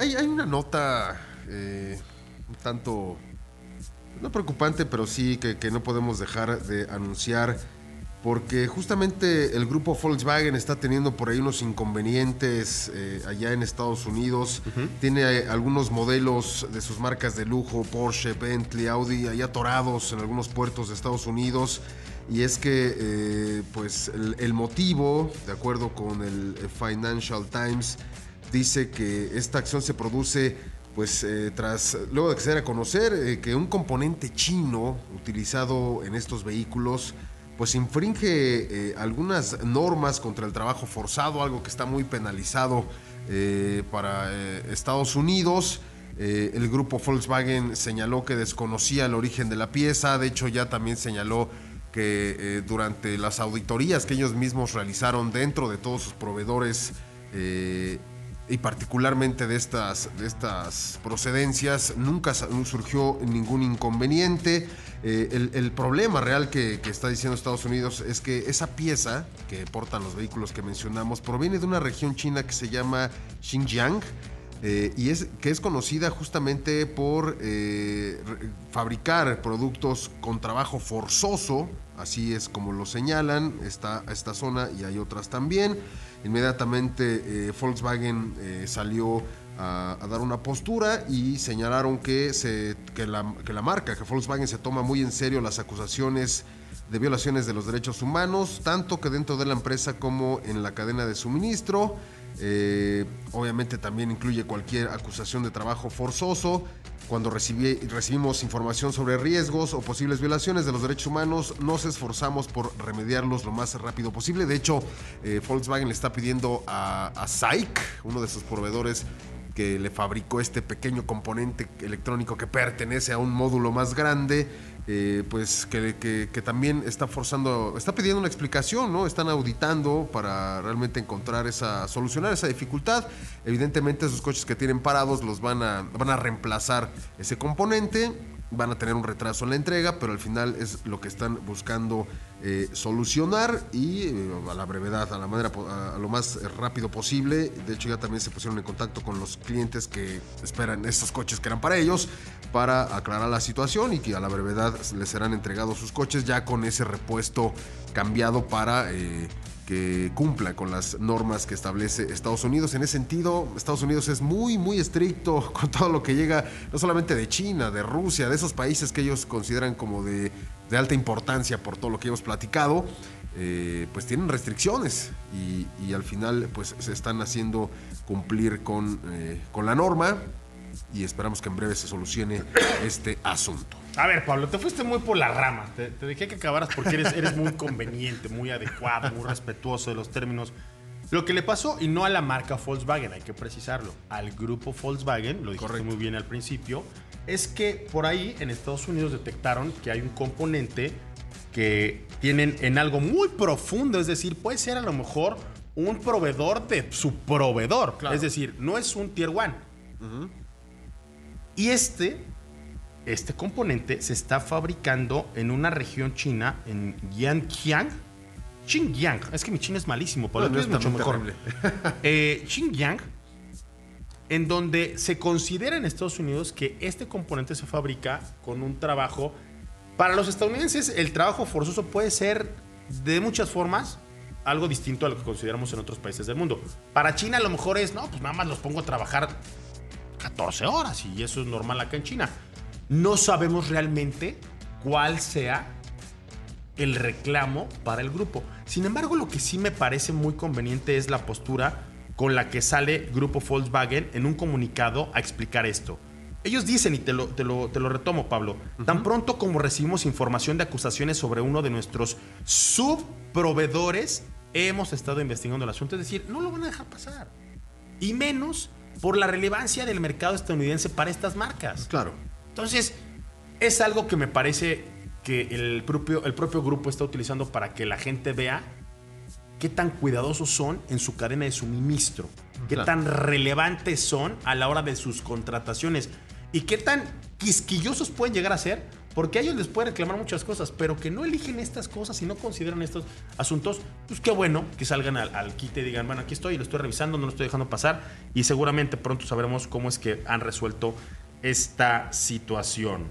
hay, hay una nota eh, un tanto, no preocupante, pero sí que, que no podemos dejar de anunciar porque justamente el grupo Volkswagen está teniendo por ahí unos inconvenientes eh, allá en Estados Unidos. Tiene eh, algunos modelos de sus marcas de lujo, Porsche, Bentley, Audi, allá atorados en algunos puertos de Estados Unidos. Y es que, eh, pues, el, el motivo, de acuerdo con el Financial Times, dice que esta acción se produce pues eh, tras luego de que se diera a conocer eh, que un componente chino utilizado en estos vehículos pues infringe eh, algunas normas contra el trabajo forzado, algo que está muy penalizado para Estados Unidos. El grupo Volkswagen señaló que desconocía el origen de la pieza, de hecho ya también señaló que durante las auditorías que ellos mismos realizaron dentro de todos sus proveedores y particularmente de estas, de estas procedencias, nunca surgió ningún inconveniente. Eh, el, el problema real que, que está diciendo Estados Unidos es que esa pieza que portan los vehículos que mencionamos proviene de una región china que se llama Xinjiang. Eh, y es que es conocida justamente por eh, fabricar productos con trabajo forzoso, así es como lo señalan, esta, esta zona y hay otras también. Inmediatamente eh, Volkswagen salió a, a dar una postura y señalaron que, se, que, la, que la marca, que Volkswagen se toma muy en serio las acusaciones de violaciones de los derechos humanos, tanto que dentro de la empresa como en la cadena de suministro. Eh, obviamente también incluye cualquier acusación de trabajo forzoso. Cuando recibí- recibimos información sobre riesgos o posibles violaciones de los derechos humanos, nos esforzamos por remediarlos lo más rápido posible. De hecho, eh, Volkswagen le está pidiendo a, a SAIC, uno de sus proveedores, que le fabricó este pequeño componente electrónico que pertenece a un módulo más grande, eh, pues que, que- que también está forzando, está pidiendo una explicación, ¿no? Están auditando para realmente encontrar esa, solucionar esa dificultad. Evidentemente esos coches que tienen parados los van a, van a reemplazar ese componente, van a tener un retraso en la entrega, pero al final es lo que están buscando eh, solucionar y eh, a la brevedad, a la manera, a, a lo más rápido posible. De hecho, ya también se pusieron en contacto con los clientes que esperan estos coches que eran para ellos para aclarar la situación y que a la brevedad les serán entregados sus coches ya con ese repuesto cambiado para eh, que cumpla con las normas que establece Estados Unidos. En ese sentido, Estados Unidos es muy, muy estricto con todo lo que llega, no solamente de China, de Rusia, de esos países que ellos consideran como de, de alta importancia por todo lo que hemos platicado. eh, pues tienen restricciones y, al final pues se están haciendo cumplir con, eh, con la norma y esperamos que en breve se solucione este asunto. A ver, Pablo, te fuiste muy por la rama. Te, te dejé que acabaras porque eres, eres muy conveniente, muy adecuado, muy respetuoso de los términos. Lo que le pasó, y no a la marca Volkswagen, hay que precisarlo, al grupo Volkswagen, lo dijiste Correcto. muy bien al principio, es que por ahí en Estados Unidos detectaron que hay un componente que tienen en algo muy profundo, es decir, puede ser a lo mejor un proveedor de su proveedor. Claro. Es decir, no es un tier one. Y este, este componente se está fabricando en una región china, en Yanqiang. Xinjiang. Es que mi chino es malísimo, Pablo. No, no es mucho mejor. Eh, Xinjiang, en donde se considera en Estados Unidos que este componente se fabrica con un trabajo. Para los estadounidenses, el trabajo forzoso puede ser de muchas formas algo distinto a lo que consideramos en otros países del mundo. Para China, a lo mejor es, no, pues nada más los pongo a trabajar 14 horas y eso es normal acá en China. No sabemos realmente cuál sea el reclamo para el grupo. Sin embargo, lo que sí me parece muy conveniente es la postura con la que sale Grupo Volkswagen en un comunicado a explicar esto. Ellos dicen, y te lo, te lo, te lo retomo, Pablo, tan pronto como recibimos información de acusaciones sobre uno de nuestros subproveedores, hemos estado investigando el asunto. Es decir, no lo van a dejar pasar. Y menos por la relevancia del mercado estadounidense para estas marcas. Claro. Entonces, es algo que me parece que el propio, el propio grupo está utilizando para que la gente vea qué tan cuidadosos son en su cadena de suministro, qué Claro. tan relevantes son a la hora de sus contrataciones y qué tan quisquillosos pueden llegar a ser porque a ellos les pueden reclamar muchas cosas, pero que no eligen estas cosas y no consideran estos asuntos, pues qué bueno que salgan al, al quite y digan, bueno, aquí estoy, lo estoy revisando, no lo estoy dejando pasar y seguramente pronto sabremos cómo es que han resuelto esta situación.